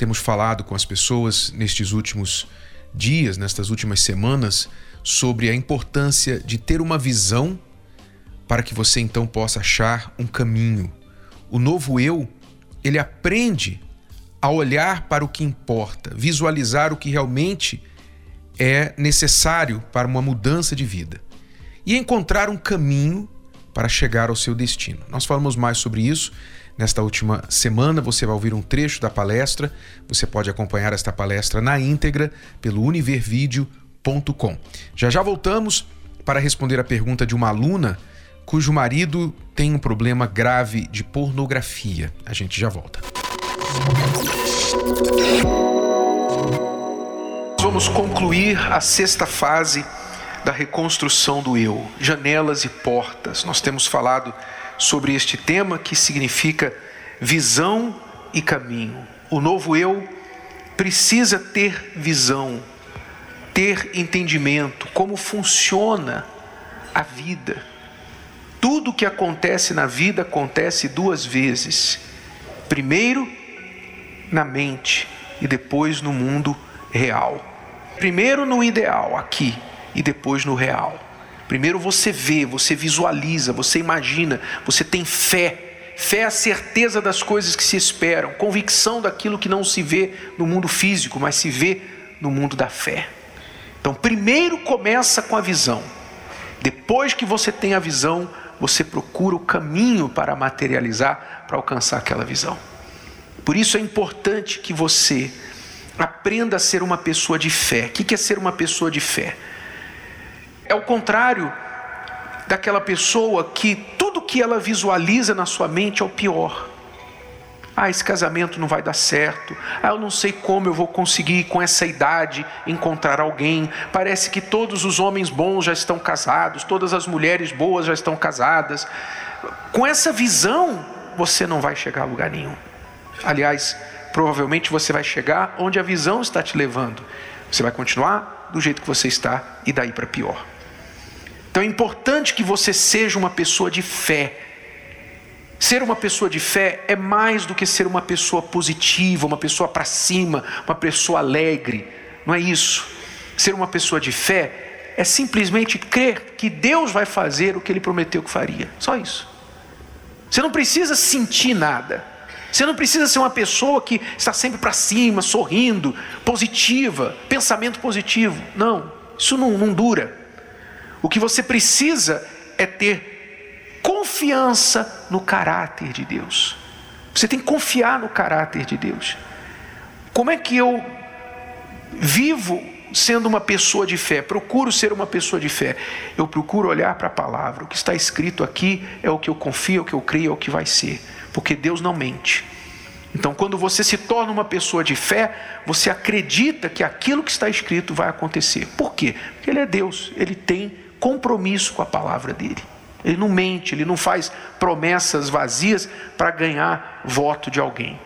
temos falado com as pessoas nestes últimos dias, nestas últimas semanas, sobre a importância de ter uma visão para que você então possa achar um caminho. O novo eu, ele aprende a olhar para o que importa, visualizar o que realmente é necessário para uma mudança de vida e encontrar um caminho para chegar ao seu destino. Nós falamos mais sobre isso Nesta última semana, você vai ouvir um trecho da palestra. Você pode acompanhar esta palestra na íntegra pelo univervideo.com. Já já voltamos para responder a pergunta de uma aluna cujo marido tem um problema grave de pornografia. A gente já volta. Vamos concluir a sexta fase da reconstrução do eu, janelas e portas. Nós temos falado sobre este tema que significa visão e caminho. O novo eu precisa ter visão, ter entendimento, como funciona a vida. Tudo que acontece na vida acontece duas vezes. Primeiro na mente e depois no mundo real. Primeiro no ideal, aqui, e depois no real. Primeiro você vê, você visualiza, você imagina, você tem fé. Fé é a certeza das coisas que se esperam, convicção daquilo que não se vê no mundo físico, mas se vê no mundo da fé. Então, primeiro começa com a visão. Depois que você tem a visão, você procura o caminho para materializar, para alcançar aquela visão. Por isso é importante que você aprenda a ser uma pessoa de fé. O que é ser uma pessoa de fé? É o contrário daquela pessoa que tudo que ela visualiza na sua mente é o pior. Ah, esse casamento não vai dar certo. Ah, eu não sei como eu vou conseguir com essa idade encontrar alguém. Parece que todos os homens bons já estão casados, todas as mulheres boas já estão casadas. Com essa visão, você não vai chegar a lugar nenhum. Aliás, provavelmente você vai chegar onde a visão está te levando. Você vai continuar do jeito que você está e daí para pior. Então é importante que você seja uma pessoa de fé. Ser uma pessoa de fé é mais do que ser uma pessoa positiva, uma pessoa para cima, uma pessoa alegre. Não é isso. Ser uma pessoa de fé é simplesmente crer que Deus vai fazer o que ele prometeu que faria. Só isso. Você não precisa sentir nada. Você não precisa ser uma pessoa que está sempre para cima, sorrindo, positiva, pensamento positivo. Não, isso não, não dura. O que você precisa é ter confiança no caráter de Deus. Você tem que confiar no caráter de Deus. Como é que eu vivo sendo uma pessoa de fé? Procuro ser uma pessoa de fé. Eu procuro olhar para a palavra. O que está escrito aqui é o que eu confio, é o que eu creio, é o que vai ser. Porque Deus não mente. Então, quando você se torna uma pessoa de fé, você acredita que aquilo que está escrito vai acontecer. Por quê? Porque Ele é Deus, Ele tem compromisso com a palavra dele. Ele não mente, ele não faz promessas vazias para ganhar voto de alguém.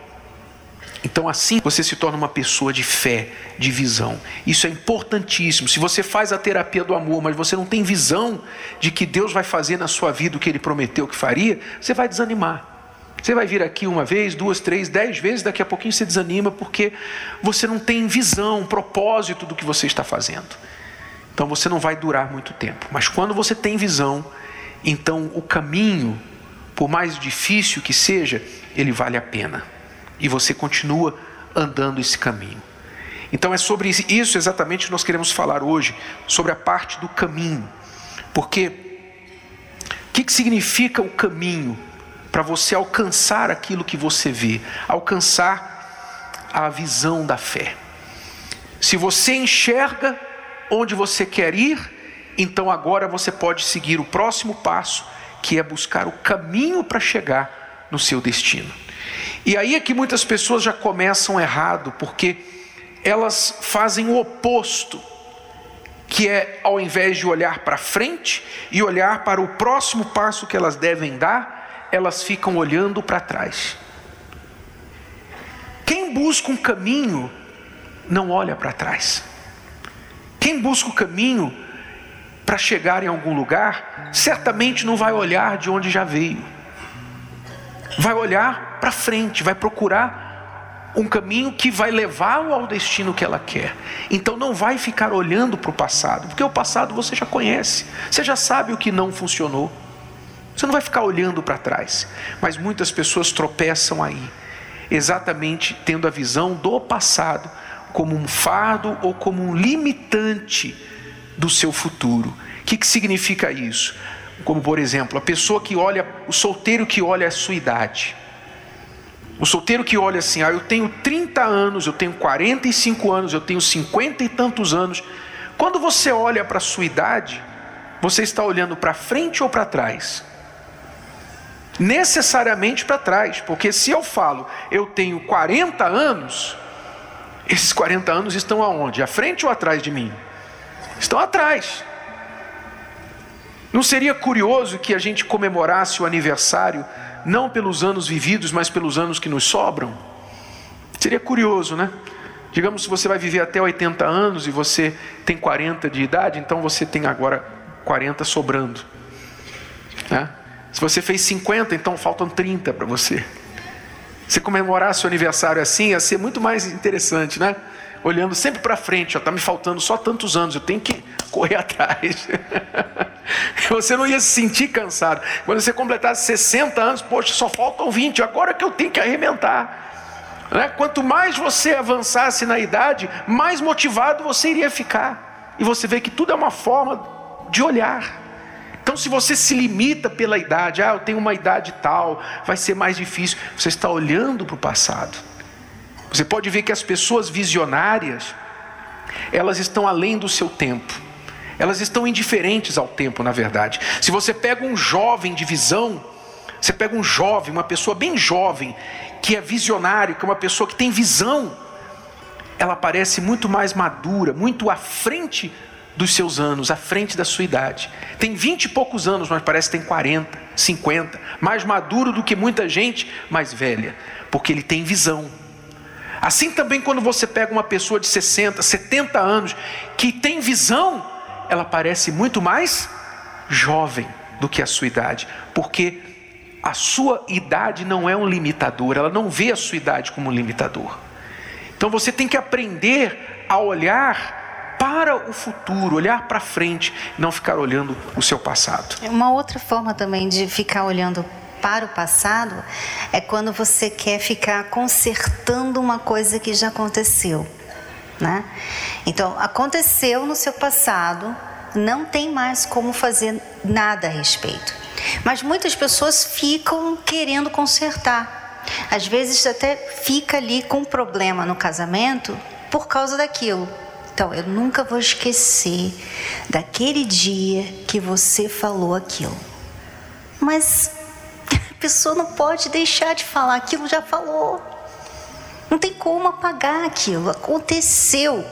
Então, assim você se torna uma pessoa de fé, de visão. Isso é importantíssimo. Se você faz a terapia do amor, mas você não tem visão de que Deus vai fazer na sua vida o que ele prometeu que faria, você vai desanimar. Você vai vir aqui uma vez, duas, três, dez vezes, daqui a pouquinho você desanima porque você não tem visão, propósito do que você está fazendo. Então você não vai durar muito tempo. Mas quando você tem visão, então o caminho, por mais difícil que seja, ele vale a pena. E você continua andando esse caminho. Então é sobre isso exatamente que nós queremos falar hoje, sobre a parte do caminho. Porque o que, que significa o caminho para você alcançar aquilo que você vê, alcançar a visão da fé? Se você enxerga onde você quer ir, então agora você pode seguir o próximo passo, que é buscar o caminho para chegar no seu destino. E aí é que muitas pessoas já começam errado, porque elas fazem o oposto, que é ao invés de olhar para frente e olhar para o próximo passo que elas devem dar, elas ficam olhando para trás. Quem busca um caminho não olha para trás. Quem busca o caminho para chegar em algum lugar, certamente não vai olhar de onde já veio. Vai olhar para frente, vai procurar um caminho que vai levá-lo ao destino que ela quer. Então não vai ficar olhando para o passado, porque o passado você já conhece, você já sabe o que não funcionou. Você não vai ficar olhando para trás. Mas muitas pessoas tropeçam aí, exatamente tendo a visão do passado como um fardo ou como um limitante do seu futuro. O que, que significa isso? Como, por exemplo, a pessoa que olha, o solteiro que olha a sua idade. O solteiro que olha assim, ah, eu tenho 30 anos, eu tenho 45 anos, eu tenho 50 e tantos anos. Quando você olha para a sua idade, você está olhando para frente ou para trás? Necessariamente para trás, porque se eu falo, eu tenho 40 anos, esses 40 anos estão aonde? À frente ou atrás de mim? Estão atrás. Não seria curioso que a gente comemorasse o aniversário não pelos anos vividos, mas pelos anos que nos sobram? Seria curioso, né? Digamos se você vai viver até 80 anos e você tem 40 de idade, então você tem agora 40 sobrando. Né? Se você fez 50, então faltam 30 para você. Se comemorar seu aniversário assim, ia ser muito mais interessante, né? olhando sempre para frente, está me faltando só tantos anos, eu tenho que correr atrás. você não ia se sentir cansado. Quando você completasse 60 anos, poxa, só faltam 20, agora que eu tenho que arrebentar. Né? Quanto mais você avançasse na idade, mais motivado você iria ficar. E você vê que tudo é uma forma de olhar. Então, se você se limita pela idade, ah, eu tenho uma idade tal, vai ser mais difícil, você está olhando para o passado. Você pode ver que as pessoas visionárias, elas estão além do seu tempo. Elas estão indiferentes ao tempo, na verdade. Se você pega um jovem de visão, você pega um jovem, uma pessoa bem jovem, que é visionário, que é uma pessoa que tem visão, ela parece muito mais madura, muito à frente dos seus anos, à frente da sua idade. Tem vinte e poucos anos, mas parece que tem 40, 50, mais maduro do que muita gente mais velha, porque ele tem visão. Assim também quando você pega uma pessoa de 60, 70 anos que tem visão, ela parece muito mais jovem do que a sua idade, porque a sua idade não é um limitador, ela não vê a sua idade como um limitador. Então você tem que aprender a olhar para o futuro, olhar para frente, não ficar olhando o seu passado. Uma outra forma também de ficar olhando para o passado é quando você quer ficar consertando uma coisa que já aconteceu. Né? Então, aconteceu no seu passado, não tem mais como fazer nada a respeito. Mas muitas pessoas ficam querendo consertar. Às vezes até fica ali com um problema no casamento por causa daquilo. Então, eu nunca vou esquecer daquele dia que você falou aquilo. Mas pessoa não pode deixar de falar, aquilo já falou. Não tem como apagar aquilo, aconteceu.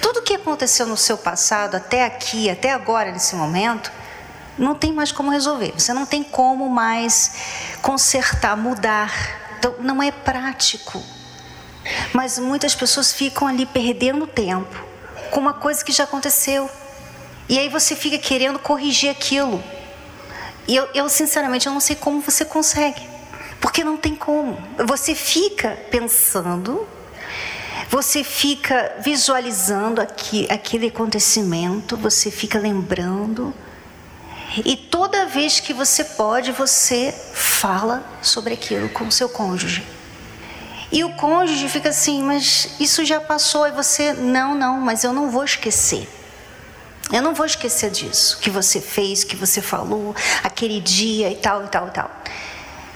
Tudo que aconteceu no seu passado, até aqui, até agora, nesse momento, não tem mais como resolver. Você não tem como mais consertar, mudar. Então, não é prático. Mas muitas pessoas ficam ali perdendo tempo com uma coisa que já aconteceu. E aí você fica querendo corrigir aquilo. E eu, eu, sinceramente, eu não sei como você consegue. Porque não tem como. Você fica pensando, você fica visualizando aqui, aquele acontecimento, você fica lembrando. E toda vez que você pode, você fala sobre aquilo com o seu cônjuge. E o cônjuge fica assim, mas isso já passou. E você, não, não, mas eu não vou esquecer. Eu não vou esquecer disso, que você fez, que você falou, aquele dia e tal, e tal, e tal.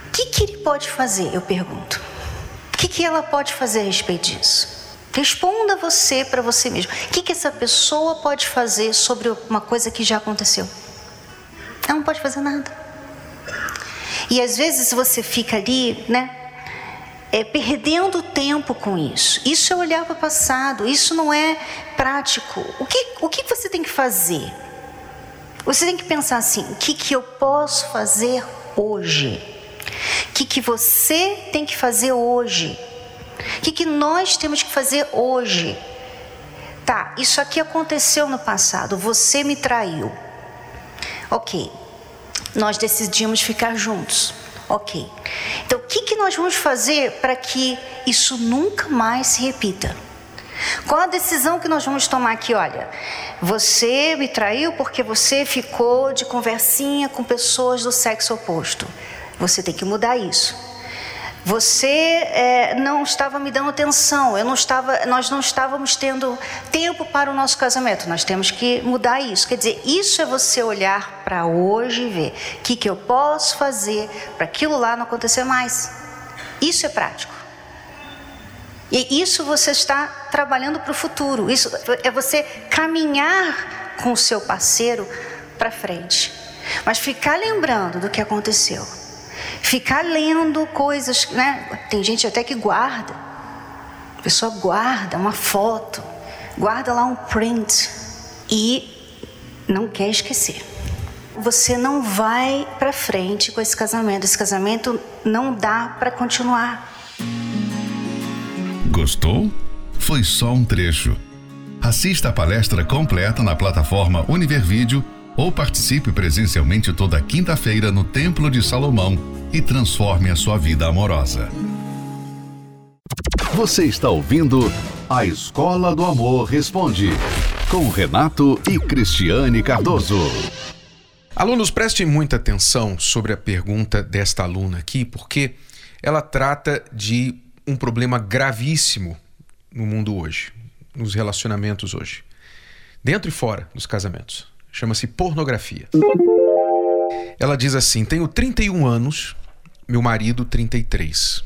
O que, que ele pode fazer? Eu pergunto. O que, que ela pode fazer a respeito disso? Responda você para você mesmo. O que, que essa pessoa pode fazer sobre uma coisa que já aconteceu? Ela não pode fazer nada. E às vezes você fica ali, né? É, perdendo tempo com isso. Isso é olhar para o passado, isso não é prático. O que, o que você tem que fazer? Você tem que pensar assim: o que, que eu posso fazer hoje? O que, que você tem que fazer hoje? O que, que nós temos que fazer hoje? Tá, isso aqui aconteceu no passado, você me traiu. Ok, nós decidimos ficar juntos. Ok. Então, o que, que nós vamos fazer para que isso nunca mais se repita? Qual a decisão que nós vamos tomar aqui? Olha, você me traiu porque você ficou de conversinha com pessoas do sexo oposto. Você tem que mudar isso. Você é, não estava me dando atenção, eu não estava, nós não estávamos tendo tempo para o nosso casamento. Nós temos que mudar isso. Quer dizer, isso é você olhar para hoje e ver o que, que eu posso fazer para aquilo lá não acontecer mais. Isso é prático. E isso você está trabalhando para o futuro. Isso é você caminhar com o seu parceiro para frente. Mas ficar lembrando do que aconteceu ficar lendo coisas, né? Tem gente até que guarda. A pessoa guarda uma foto, guarda lá um print e não quer esquecer. Você não vai para frente com esse casamento. Esse casamento não dá para continuar. Gostou? Foi só um trecho. Assista a palestra completa na plataforma Univervídeo ou participe presencialmente toda quinta-feira no Templo de Salomão e transforme a sua vida amorosa. Você está ouvindo A Escola do Amor Responde, com Renato e Cristiane Cardoso. Alunos, prestem muita atenção sobre a pergunta desta aluna aqui, porque ela trata de um problema gravíssimo no mundo hoje, nos relacionamentos hoje, dentro e fora dos casamentos. Chama-se pornografia. Ela diz assim: Tenho 31 anos, meu marido 33.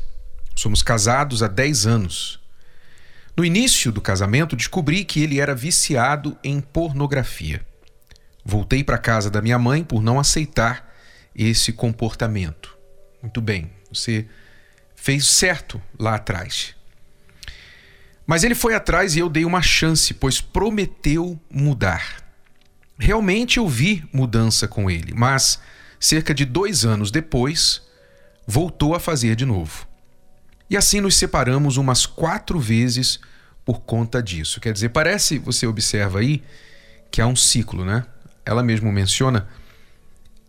Somos casados há 10 anos. No início do casamento, descobri que ele era viciado em pornografia. Voltei para casa da minha mãe por não aceitar esse comportamento. Muito bem, você fez certo lá atrás. Mas ele foi atrás e eu dei uma chance, pois prometeu mudar. Realmente eu vi mudança com ele, mas cerca de dois anos depois, voltou a fazer de novo. E assim nos separamos umas quatro vezes por conta disso. Quer dizer, parece, você observa aí, que há um ciclo, né? Ela mesmo menciona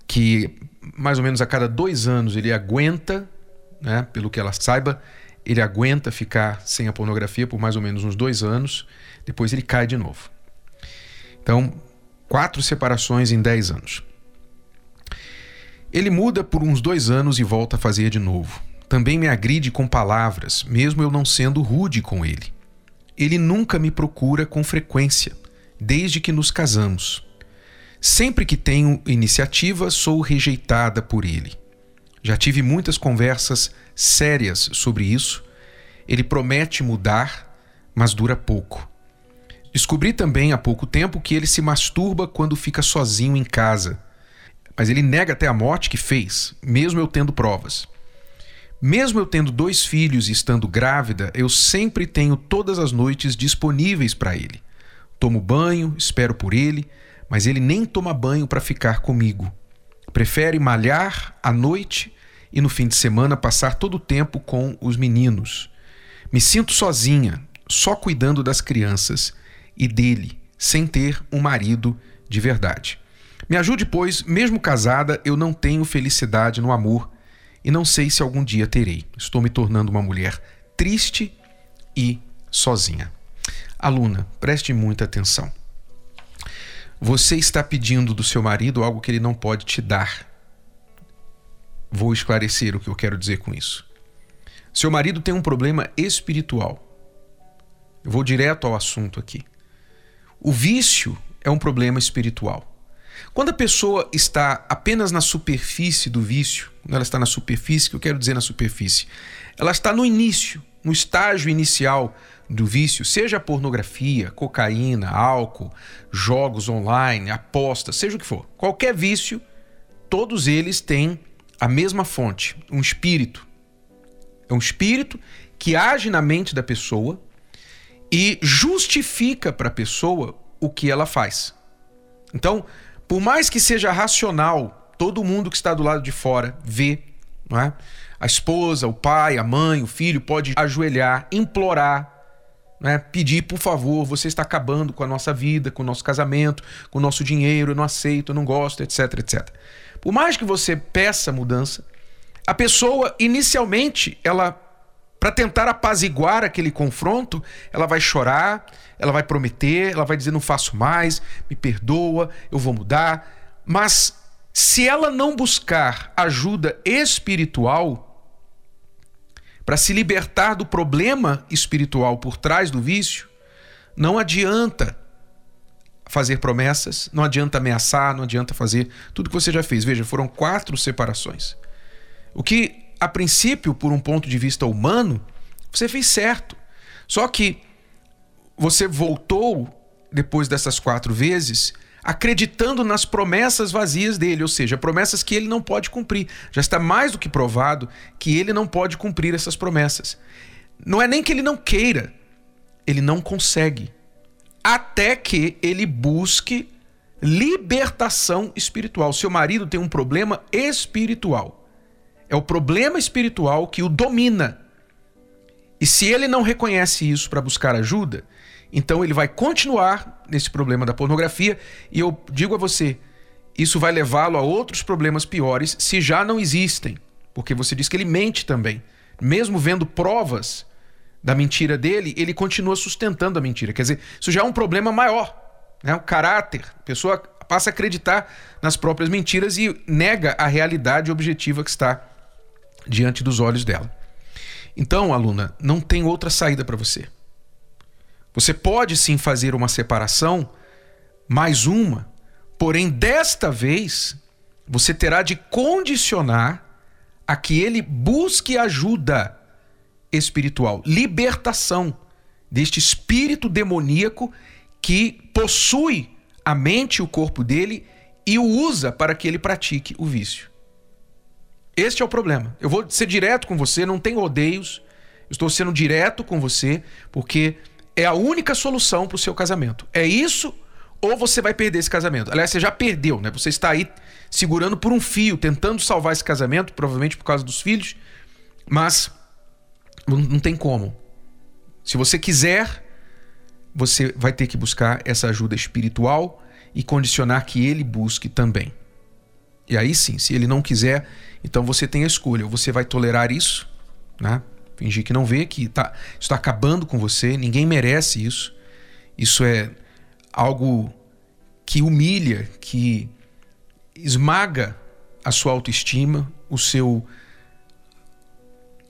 que mais ou menos a cada dois anos ele aguenta, né, pelo que ela saiba, ele aguenta ficar sem a pornografia por mais ou menos uns dois anos, depois ele cai de novo. Então, quatro separações em dez anos. Ele muda por uns dois anos e volta a fazer de novo. Também me agride com palavras, mesmo eu não sendo rude com ele. Ele nunca me procura com frequência, desde que nos casamos. Sempre que tenho iniciativa, sou rejeitada por ele. Já tive muitas conversas sérias sobre isso. Ele promete mudar, mas dura pouco. Descobri também há pouco tempo que ele se masturba quando fica sozinho em casa. Mas ele nega até a morte que fez, mesmo eu tendo provas. Mesmo eu tendo dois filhos e estando grávida, eu sempre tenho todas as noites disponíveis para ele. Tomo banho, espero por ele, mas ele nem toma banho para ficar comigo. Prefere malhar à noite e no fim de semana passar todo o tempo com os meninos. Me sinto sozinha, só cuidando das crianças e dele, sem ter um marido de verdade. Me ajude, pois, mesmo casada, eu não tenho felicidade no amor e não sei se algum dia terei. Estou me tornando uma mulher triste e sozinha. Aluna, preste muita atenção. Você está pedindo do seu marido algo que ele não pode te dar. Vou esclarecer o que eu quero dizer com isso. Seu marido tem um problema espiritual. Eu vou direto ao assunto aqui. O vício é um problema espiritual. Quando a pessoa está apenas na superfície do vício, quando ela está na superfície, que eu quero dizer na superfície, ela está no início, no estágio inicial do vício, seja pornografia, cocaína, álcool, jogos online, apostas, seja o que for. Qualquer vício, todos eles têm a mesma fonte, um espírito. É um espírito que age na mente da pessoa e justifica para a pessoa o que ela faz. Então, por mais que seja racional, todo mundo que está do lado de fora vê, não é? A esposa, o pai, a mãe, o filho pode ajoelhar, implorar, né? pedir, por favor, você está acabando com a nossa vida, com o nosso casamento, com o nosso dinheiro, eu não aceito, eu não gosto, etc, etc. Por mais que você peça mudança, a pessoa inicialmente, ela para tentar apaziguar aquele confronto, ela vai chorar, ela vai prometer, ela vai dizer não faço mais, me perdoa, eu vou mudar, mas se ela não buscar ajuda espiritual, para se libertar do problema espiritual por trás do vício, não adianta fazer promessas, não adianta ameaçar, não adianta fazer tudo que você já fez. Veja, foram quatro separações. O que, a princípio, por um ponto de vista humano, você fez certo. Só que você voltou depois dessas quatro vezes acreditando nas promessas vazias dele, ou seja, promessas que ele não pode cumprir. Já está mais do que provado que ele não pode cumprir essas promessas. Não é nem que ele não queira, ele não consegue. Até que ele busque libertação espiritual. Seu marido tem um problema espiritual. É o problema espiritual que o domina. E se ele não reconhece isso para buscar ajuda, então ele vai continuar nesse problema da pornografia e eu digo a você, isso vai levá-lo a outros problemas piores se já não existem, porque você diz que ele mente também. Mesmo vendo provas da mentira dele, ele continua sustentando a mentira. Quer dizer, isso já é um problema maior, né? O caráter, a pessoa passa a acreditar nas próprias mentiras e nega a realidade objetiva que está diante dos olhos dela. Então, aluna, não tem outra saída para você. Você pode sim fazer uma separação, mais uma, porém desta vez você terá de condicionar a que ele busque ajuda espiritual, libertação deste espírito demoníaco que possui a mente e o corpo dele e o usa para que ele pratique o vício. Este é o problema. Eu vou ser direto com você, não tenho odeios. Estou sendo direto com você porque é a única solução para o seu casamento. É isso ou você vai perder esse casamento. Aliás, você já perdeu, né? Você está aí segurando por um fio, tentando salvar esse casamento, provavelmente por causa dos filhos, mas não tem como. Se você quiser, você vai ter que buscar essa ajuda espiritual e condicionar que ele busque também. E aí sim, se ele não quiser, então você tem a escolha. Ou você vai tolerar isso, né? fingir que não vê, que tá, está acabando com você, ninguém merece isso. Isso é algo que humilha, que esmaga a sua autoestima, o seu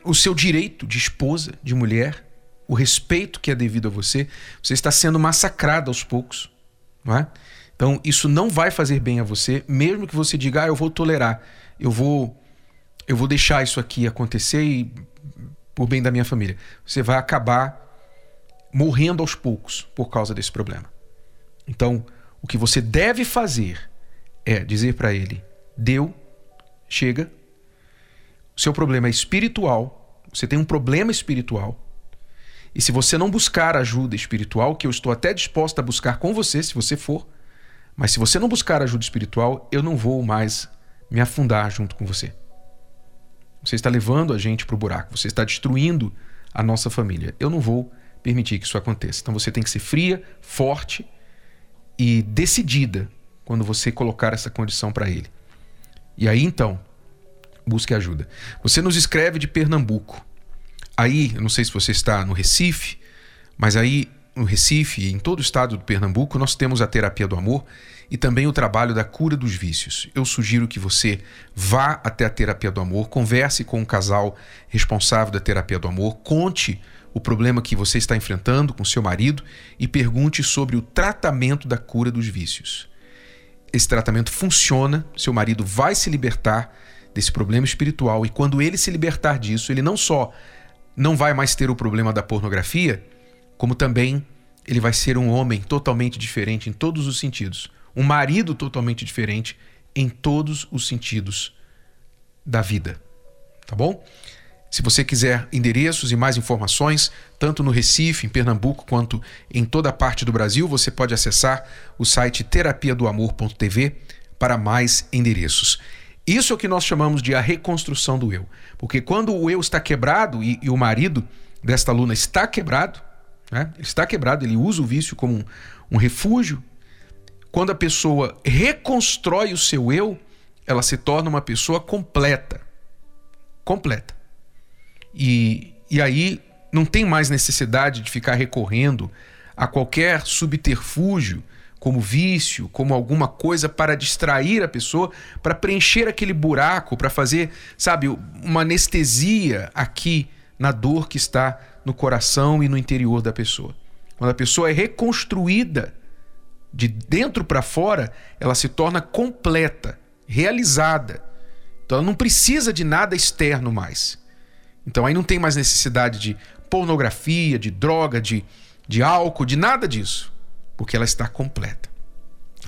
o seu direito de esposa, de mulher, o respeito que é devido a você, você está sendo massacrado aos poucos, não é? Então, isso não vai fazer bem a você, mesmo que você diga, ah, eu vou tolerar, eu vou eu vou deixar isso aqui acontecer e por bem da minha família. Você vai acabar morrendo aos poucos por causa desse problema. Então, o que você deve fazer é dizer para ele: deu, chega. O seu problema é espiritual, você tem um problema espiritual. E se você não buscar ajuda espiritual, que eu estou até disposto a buscar com você, se você for, mas se você não buscar ajuda espiritual, eu não vou mais me afundar junto com você. Você está levando a gente para o buraco, você está destruindo a nossa família. Eu não vou permitir que isso aconteça. Então você tem que ser fria, forte e decidida quando você colocar essa condição para ele. E aí então, busque ajuda. Você nos escreve de Pernambuco. Aí, eu não sei se você está no Recife, mas aí no Recife e em todo o estado do Pernambuco, nós temos a terapia do amor e também o trabalho da cura dos vícios. Eu sugiro que você vá até a terapia do amor, converse com um casal responsável da terapia do amor, conte o problema que você está enfrentando com seu marido e pergunte sobre o tratamento da cura dos vícios. Esse tratamento funciona, seu marido vai se libertar desse problema espiritual e quando ele se libertar disso, ele não só não vai mais ter o problema da pornografia, como também ele vai ser um homem totalmente diferente em todos os sentidos um marido totalmente diferente em todos os sentidos da vida. Tá bom? Se você quiser endereços e mais informações, tanto no Recife, em Pernambuco, quanto em toda a parte do Brasil, você pode acessar o site terapia do amor.tv para mais endereços. Isso é o que nós chamamos de a reconstrução do eu. Porque quando o eu está quebrado e, e o marido desta aluna está quebrado, né? ele está quebrado, ele usa o vício como um, um refúgio. Quando a pessoa reconstrói o seu eu, ela se torna uma pessoa completa. Completa. E, e aí não tem mais necessidade de ficar recorrendo a qualquer subterfúgio, como vício, como alguma coisa para distrair a pessoa, para preencher aquele buraco, para fazer, sabe, uma anestesia aqui na dor que está no coração e no interior da pessoa. Quando a pessoa é reconstruída de dentro para fora, ela se torna completa, realizada. Então ela não precisa de nada externo mais. Então aí não tem mais necessidade de pornografia, de droga, de, de álcool, de nada disso, porque ela está completa.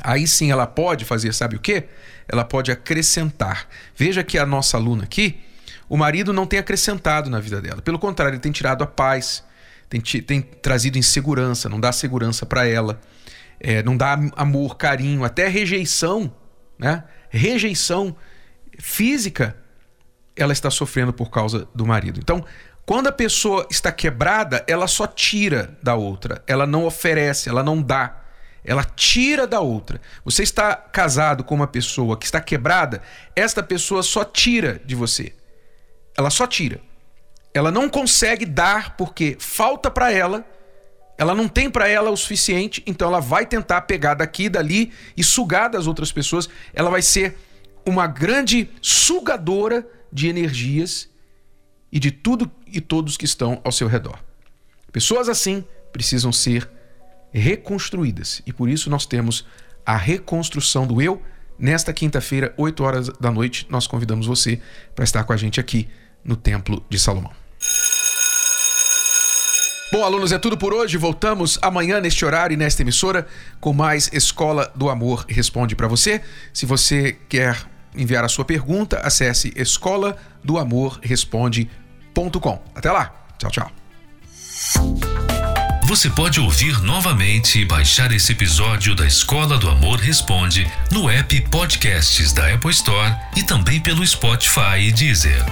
Aí sim ela pode fazer, sabe o que? Ela pode acrescentar. Veja que a nossa aluna aqui, o marido não tem acrescentado na vida dela. Pelo contrário, ele tem tirado a paz, tem, tem trazido insegurança, não dá segurança para ela, é, não dá amor, carinho, até rejeição, né? Rejeição física ela está sofrendo por causa do marido. Então, quando a pessoa está quebrada, ela só tira da outra, ela não oferece, ela não dá. Ela tira da outra. Você está casado com uma pessoa que está quebrada, esta pessoa só tira de você. Ela só tira. Ela não consegue dar porque falta para ela, ela não tem para ela o suficiente, então ela vai tentar pegar daqui dali e sugar das outras pessoas. Ela vai ser uma grande sugadora de energias e de tudo e todos que estão ao seu redor. Pessoas assim precisam ser reconstruídas e por isso nós temos a reconstrução do eu. Nesta quinta-feira, 8 horas da noite, nós convidamos você para estar com a gente aqui no Templo de Salomão. Bom, alunos, é tudo por hoje. Voltamos amanhã neste horário e nesta emissora com mais Escola do Amor Responde para você. Se você quer enviar a sua pergunta, acesse escola do amor responde.com. Até lá. Tchau, tchau. Você pode ouvir novamente e baixar esse episódio da Escola do Amor Responde no app Podcasts da Apple Store e também pelo Spotify e Deezer.